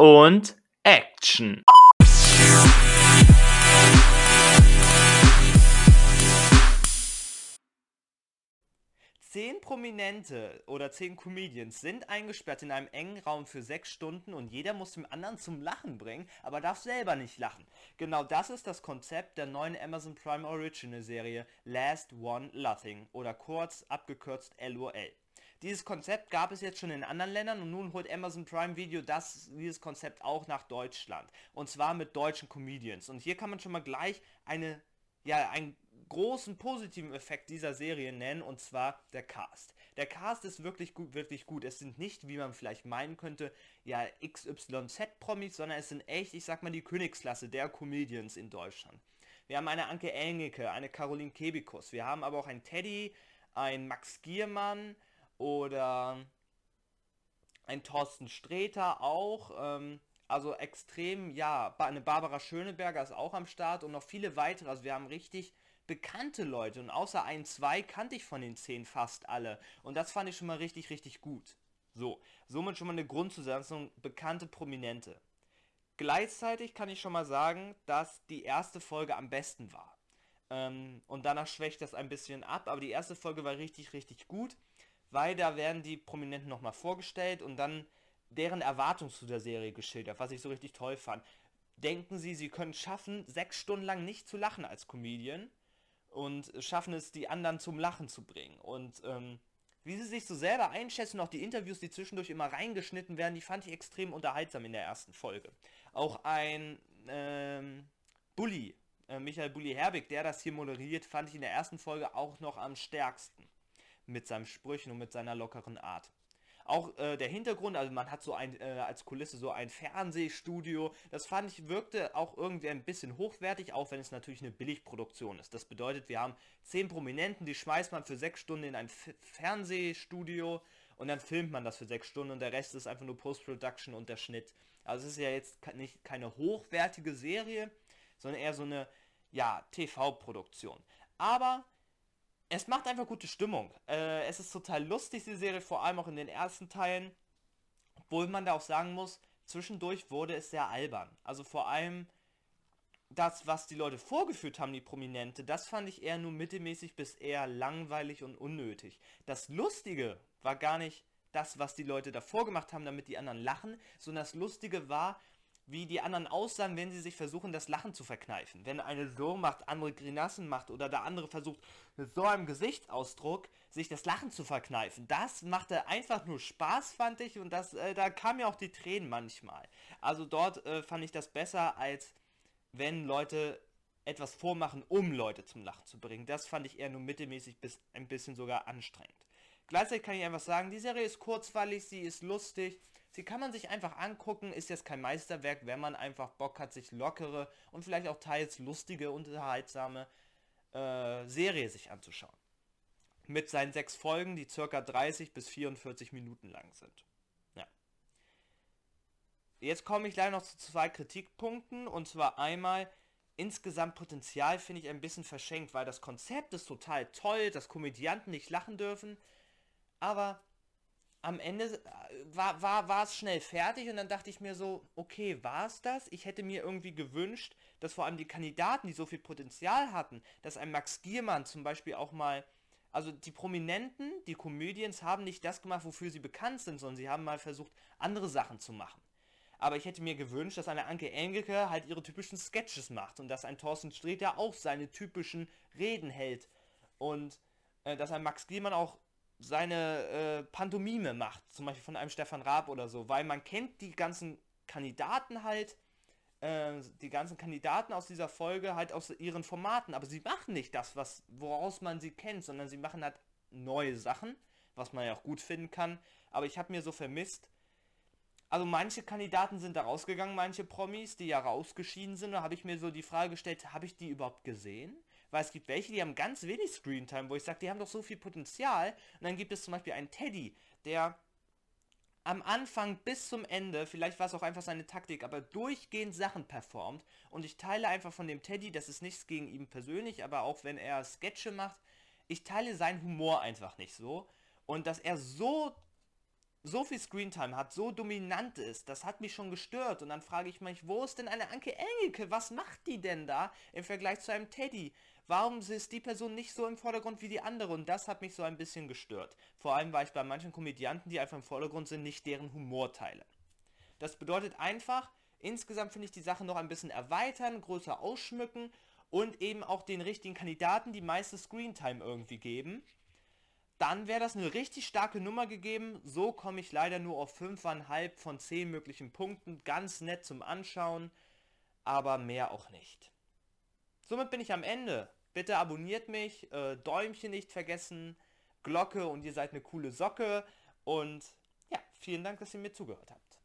und Action. Zehn Prominente oder zehn Comedians sind eingesperrt in einem engen Raum für sechs Stunden und jeder muss dem anderen zum Lachen bringen, aber darf selber nicht lachen. Genau das ist das Konzept der neuen Amazon Prime Original Serie Last One Laughing oder kurz abgekürzt LOL. Dieses Konzept gab es jetzt schon in anderen Ländern und nun holt Amazon Prime Video das, dieses Konzept auch nach Deutschland. Und zwar mit deutschen Comedians. Und hier kann man schon mal gleich eine, ja, ein großen positiven Effekt dieser Serie nennen, und zwar der Cast. Der Cast ist wirklich gut, wirklich gut. Es sind nicht, wie man vielleicht meinen könnte, ja, XYZ-Promis, sondern es sind echt, ich sag mal, die Königsklasse der Comedians in Deutschland. Wir haben eine Anke Engelke, eine Caroline Kebikus, wir haben aber auch einen Teddy, einen Max Giermann oder einen Thorsten Sträter auch. Ähm, also extrem, ja, eine Barbara Schöneberger ist auch am Start und noch viele weitere. Also wir haben richtig bekannte Leute und außer ein, zwei kannte ich von den zehn fast alle. Und das fand ich schon mal richtig, richtig gut. So, somit schon mal eine Grundzusammensetzung, bekannte Prominente. Gleichzeitig kann ich schon mal sagen, dass die erste Folge am besten war. Ähm, und danach schwächt das ein bisschen ab, aber die erste Folge war richtig, richtig gut, weil da werden die Prominenten nochmal vorgestellt und dann deren Erwartung zu der Serie geschildert, was ich so richtig toll fand. Denken Sie, Sie können schaffen, sechs Stunden lang nicht zu lachen als Comedian? und schaffen es, die anderen zum Lachen zu bringen. Und ähm, wie sie sich so selber einschätzen, auch die Interviews, die zwischendurch immer reingeschnitten werden, die fand ich extrem unterhaltsam in der ersten Folge. Auch ein ähm, Bully, äh, Michael Bulli Herbig, der das hier moderiert, fand ich in der ersten Folge auch noch am stärksten. Mit seinen Sprüchen und mit seiner lockeren Art. Auch äh, der Hintergrund, also man hat so ein, äh, als Kulisse so ein Fernsehstudio. Das fand ich, wirkte auch irgendwie ein bisschen hochwertig, auch wenn es natürlich eine Billigproduktion ist. Das bedeutet, wir haben zehn Prominenten, die schmeißt man für sechs Stunden in ein F Fernsehstudio und dann filmt man das für sechs Stunden und der Rest ist einfach nur Post-Production und der Schnitt. Also es ist ja jetzt nicht keine hochwertige Serie, sondern eher so eine, ja, TV-Produktion. Aber es macht einfach gute Stimmung. Äh, es ist total lustig, die Serie, vor allem auch in den ersten Teilen. Obwohl man da auch sagen muss, zwischendurch wurde es sehr albern. Also vor allem das, was die Leute vorgeführt haben, die Prominente, das fand ich eher nur mittelmäßig bis eher langweilig und unnötig. Das Lustige war gar nicht das, was die Leute davor gemacht haben, damit die anderen lachen, sondern das Lustige war, wie die anderen aussahen, wenn sie sich versuchen, das Lachen zu verkneifen. Wenn eine so macht, andere Grimassen macht oder der andere versucht, mit so einem Gesichtsausdruck sich das Lachen zu verkneifen. Das machte einfach nur Spaß, fand ich, und das, äh, da kamen ja auch die Tränen manchmal. Also dort äh, fand ich das besser, als wenn Leute etwas vormachen, um Leute zum Lachen zu bringen. Das fand ich eher nur mittelmäßig bis ein bisschen sogar anstrengend. Gleichzeitig kann ich einfach sagen, die Serie ist kurzweilig, sie ist lustig, Sie kann man sich einfach angucken, ist jetzt kein Meisterwerk, wenn man einfach Bock hat, sich lockere und vielleicht auch teils lustige, unterhaltsame äh, Serie sich anzuschauen. Mit seinen sechs Folgen, die circa 30 bis 44 Minuten lang sind. Ja. Jetzt komme ich gleich noch zu zwei Kritikpunkten und zwar einmal, insgesamt Potenzial finde ich ein bisschen verschenkt, weil das Konzept ist total toll, dass Komödianten nicht lachen dürfen, aber am Ende äh, war, war, es schnell fertig und dann dachte ich mir so, okay, war es das? Ich hätte mir irgendwie gewünscht, dass vor allem die Kandidaten, die so viel Potenzial hatten, dass ein Max Giermann zum Beispiel auch mal, also die Prominenten, die Comedians haben nicht das gemacht, wofür sie bekannt sind, sondern sie haben mal versucht, andere Sachen zu machen. Aber ich hätte mir gewünscht, dass eine Anke Engelke halt ihre typischen Sketches macht und dass ein Thorsten Sträter auch seine typischen Reden hält und äh, dass ein Max Giermann auch seine äh, Pantomime macht, zum Beispiel von einem Stefan Raab oder so, weil man kennt die ganzen Kandidaten halt, äh, die ganzen Kandidaten aus dieser Folge halt aus ihren Formaten, aber sie machen nicht das, was, woraus man sie kennt, sondern sie machen halt neue Sachen, was man ja auch gut finden kann, aber ich habe mir so vermisst, also manche Kandidaten sind da rausgegangen, manche Promis, die ja rausgeschieden sind, da habe ich mir so die Frage gestellt, habe ich die überhaupt gesehen? Weil es gibt welche, die haben ganz wenig Screentime, wo ich sage, die haben doch so viel Potenzial. Und dann gibt es zum Beispiel einen Teddy, der am Anfang bis zum Ende, vielleicht war es auch einfach seine Taktik, aber durchgehend Sachen performt. Und ich teile einfach von dem Teddy, das ist nichts gegen ihn persönlich, aber auch wenn er Sketche macht, ich teile seinen Humor einfach nicht so. Und dass er so so viel Screentime hat, so dominant ist, das hat mich schon gestört. Und dann frage ich mich, wo ist denn eine Anke Engelke? Was macht die denn da im Vergleich zu einem Teddy? Warum ist die Person nicht so im Vordergrund wie die andere? Und das hat mich so ein bisschen gestört. Vor allem, weil ich bei manchen Komödianten, die einfach im Vordergrund sind, nicht deren Humor teile. Das bedeutet einfach, insgesamt finde ich die Sache noch ein bisschen erweitern, größer ausschmücken und eben auch den richtigen Kandidaten die meiste Screentime irgendwie geben dann wäre das eine richtig starke Nummer gegeben. So komme ich leider nur auf 5,5 von 10 möglichen Punkten. Ganz nett zum Anschauen, aber mehr auch nicht. Somit bin ich am Ende. Bitte abonniert mich, äh, Däumchen nicht vergessen, Glocke und ihr seid eine coole Socke. Und ja, vielen Dank, dass ihr mir zugehört habt.